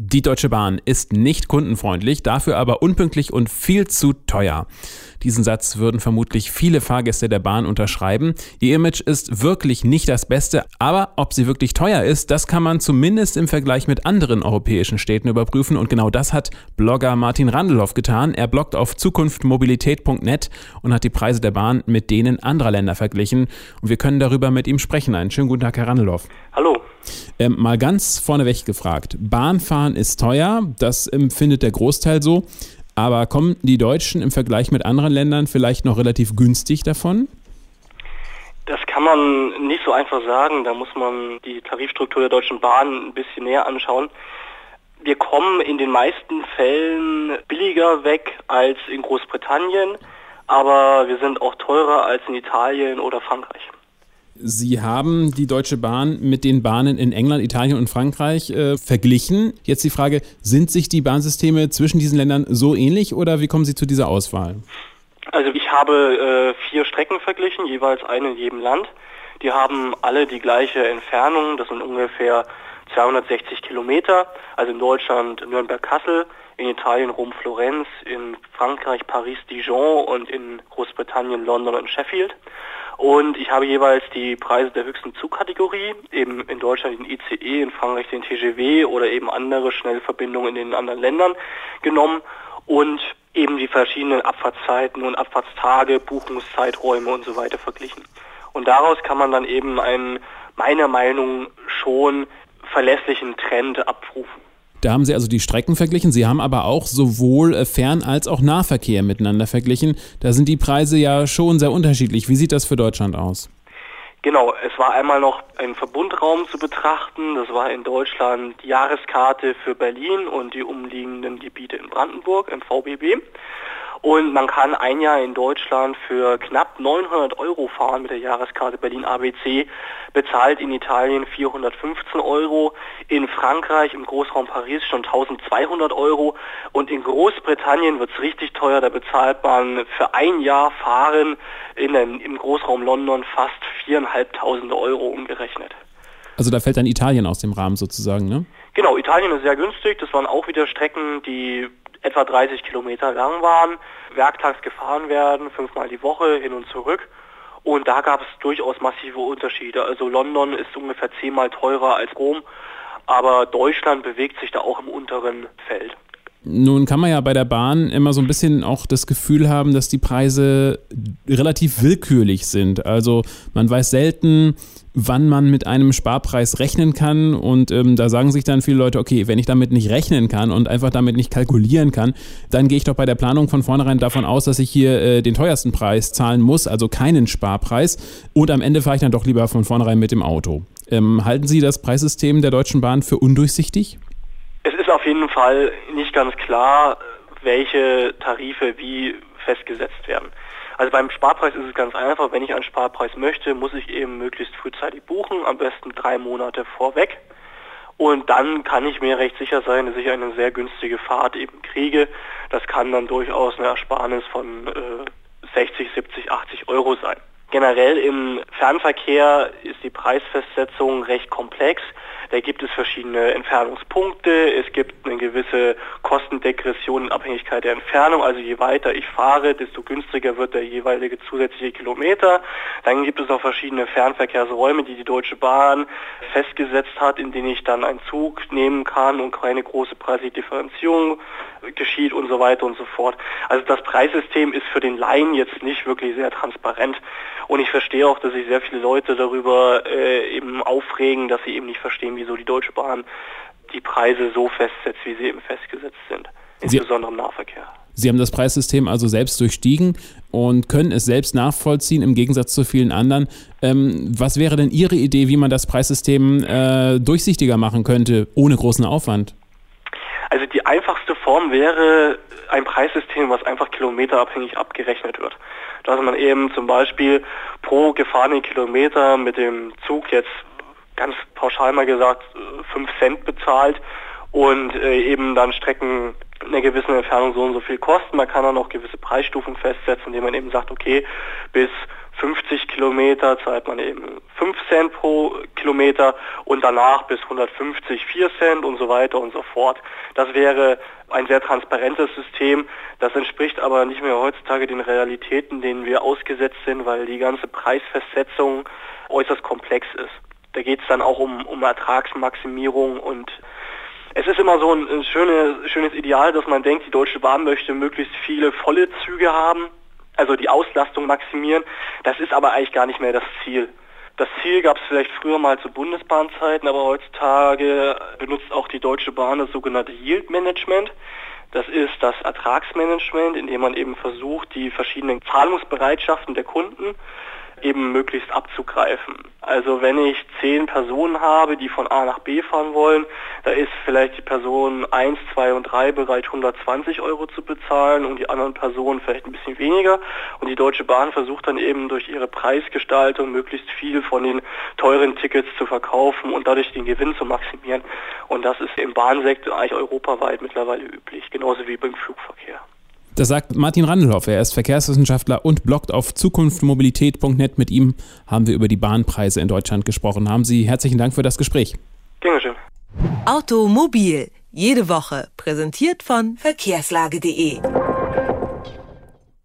Die Deutsche Bahn ist nicht kundenfreundlich, dafür aber unpünktlich und viel zu teuer. Diesen Satz würden vermutlich viele Fahrgäste der Bahn unterschreiben. Ihr Image ist wirklich nicht das Beste, aber ob sie wirklich teuer ist, das kann man zumindest im Vergleich mit anderen europäischen Städten überprüfen und genau das hat Blogger Martin Randelhoff getan. Er bloggt auf zukunftmobilität.net und hat die Preise der Bahn mit denen anderer Länder verglichen und wir können darüber mit ihm sprechen. Einen schönen guten Tag, Herr Randelhoff. Hallo. Ähm, mal ganz vorneweg gefragt. Bahnfahren ist teuer, das empfindet der Großteil so. Aber kommen die Deutschen im Vergleich mit anderen Ländern vielleicht noch relativ günstig davon? Das kann man nicht so einfach sagen. Da muss man die Tarifstruktur der Deutschen Bahn ein bisschen näher anschauen. Wir kommen in den meisten Fällen billiger weg als in Großbritannien, aber wir sind auch teurer als in Italien oder Frankreich. Sie haben die Deutsche Bahn mit den Bahnen in England, Italien und Frankreich äh, verglichen. Jetzt die Frage, sind sich die Bahnsysteme zwischen diesen Ländern so ähnlich oder wie kommen Sie zu dieser Auswahl? Also ich habe äh, vier Strecken verglichen, jeweils eine in jedem Land. Die haben alle die gleiche Entfernung, das sind ungefähr 260 Kilometer. Also in Deutschland Nürnberg-Kassel, in Italien Rom-Florenz, in Frankreich Paris-Dijon und in Großbritannien London und Sheffield. Und ich habe jeweils die Preise der höchsten Zugkategorie, eben in Deutschland den ICE, in Frankreich den TGW oder eben andere Schnellverbindungen in den anderen Ländern genommen und eben die verschiedenen Abfahrtszeiten und Abfahrtstage, Buchungszeiträume und so weiter verglichen. Und daraus kann man dann eben einen meiner Meinung schon verlässlichen Trend abrufen. Da haben Sie also die Strecken verglichen. Sie haben aber auch sowohl äh, Fern- als auch Nahverkehr miteinander verglichen. Da sind die Preise ja schon sehr unterschiedlich. Wie sieht das für Deutschland aus? Genau, es war einmal noch ein Verbundraum zu betrachten. Das war in Deutschland die Jahreskarte für Berlin und die umliegenden Gebiete in Brandenburg im VBB. Und man kann ein Jahr in Deutschland für knapp 900 Euro fahren mit der Jahreskarte Berlin ABC, bezahlt in Italien 415 Euro, in Frankreich im Großraum Paris schon 1200 Euro und in Großbritannien wird es richtig teuer, da bezahlt man für ein Jahr Fahren in den, im Großraum London fast 4.500 Euro umgerechnet. Also da fällt dann Italien aus dem Rahmen sozusagen, ne? Genau, Italien ist sehr günstig. Das waren auch wieder Strecken, die etwa 30 Kilometer lang waren, werktags gefahren werden, fünfmal die Woche hin und zurück. Und da gab es durchaus massive Unterschiede. Also London ist ungefähr zehnmal teurer als Rom, aber Deutschland bewegt sich da auch im unteren Feld. Nun kann man ja bei der Bahn immer so ein bisschen auch das Gefühl haben, dass die Preise relativ willkürlich sind. Also man weiß selten, wann man mit einem Sparpreis rechnen kann. Und ähm, da sagen sich dann viele Leute, okay, wenn ich damit nicht rechnen kann und einfach damit nicht kalkulieren kann, dann gehe ich doch bei der Planung von vornherein davon aus, dass ich hier äh, den teuersten Preis zahlen muss, also keinen Sparpreis. Und am Ende fahre ich dann doch lieber von vornherein mit dem Auto. Ähm, halten Sie das Preissystem der Deutschen Bahn für undurchsichtig? Ist auf jeden Fall nicht ganz klar, welche Tarife wie festgesetzt werden. Also beim Sparpreis ist es ganz einfach. Wenn ich einen Sparpreis möchte, muss ich eben möglichst frühzeitig buchen, am besten drei Monate vorweg. Und dann kann ich mir recht sicher sein, dass ich eine sehr günstige Fahrt eben kriege. Das kann dann durchaus eine Ersparnis von äh, 60, 70, 80 Euro sein. Generell im Fernverkehr ist die Preisfestsetzung recht komplex. Da gibt es verschiedene Entfernungspunkte, es gibt eine gewisse Kostendegression in Abhängigkeit der Entfernung. Also je weiter ich fahre, desto günstiger wird der jeweilige zusätzliche Kilometer. Dann gibt es auch verschiedene Fernverkehrsräume, die die Deutsche Bahn festgesetzt hat, in denen ich dann einen Zug nehmen kann und keine große preisliche Differenzierung geschieht und so weiter und so fort. Also das Preissystem ist für den Laien jetzt nicht wirklich sehr transparent. Und ich verstehe auch, dass sich sehr viele Leute darüber äh, eben aufregen, dass sie eben nicht verstehen, wieso die Deutsche Bahn die Preise so festsetzt, wie sie eben festgesetzt sind. Insbesondere im Nahverkehr. Sie haben das Preissystem also selbst durchstiegen und können es selbst nachvollziehen im Gegensatz zu vielen anderen. Ähm, was wäre denn Ihre Idee, wie man das Preissystem äh, durchsichtiger machen könnte, ohne großen Aufwand? Also die einfachste Form wäre ein Preissystem, was einfach kilometerabhängig abgerechnet wird. Dass man eben zum Beispiel pro gefahrenen Kilometer mit dem Zug jetzt ganz pauschal mal gesagt 5 Cent bezahlt und äh, eben dann Strecken in einer gewissen Entfernung so und so viel kosten. Man kann dann auch gewisse Preisstufen festsetzen, indem man eben sagt, okay, bis 50 Kilometer zahlt man eben 5 Cent pro Kilometer und danach bis 150 4 Cent und so weiter und so fort. Das wäre ein sehr transparentes System. Das entspricht aber nicht mehr heutzutage den Realitäten, denen wir ausgesetzt sind, weil die ganze Preisfestsetzung äußerst komplex ist. Da geht es dann auch um, um Ertragsmaximierung und es ist immer so ein, ein schönes, schönes Ideal, dass man denkt, die Deutsche Bahn möchte möglichst viele volle Züge haben also die Auslastung maximieren. Das ist aber eigentlich gar nicht mehr das Ziel. Das Ziel gab es vielleicht früher mal zu Bundesbahnzeiten, aber heutzutage benutzt auch die Deutsche Bahn das sogenannte Yield Management. Das ist das Ertragsmanagement, indem man eben versucht, die verschiedenen Zahlungsbereitschaften der Kunden eben möglichst abzugreifen. Also wenn ich zehn Personen habe, die von A nach B fahren wollen, da ist vielleicht die Person 1, 2 und 3 bereit 120 Euro zu bezahlen und die anderen Personen vielleicht ein bisschen weniger. Und die Deutsche Bahn versucht dann eben durch ihre Preisgestaltung möglichst viel von den teuren Tickets zu verkaufen und dadurch den Gewinn zu maximieren. Und das ist im Bahnsektor eigentlich europaweit mittlerweile üblich, genauso wie beim Flugverkehr. Das sagt Martin Randelhoff. Er ist Verkehrswissenschaftler und bloggt auf zukunftmobilität.net. Mit ihm haben wir über die Bahnpreise in Deutschland gesprochen. Haben Sie herzlichen Dank für das Gespräch. Dankeschön. Automobil. Jede Woche. Präsentiert von verkehrslage.de.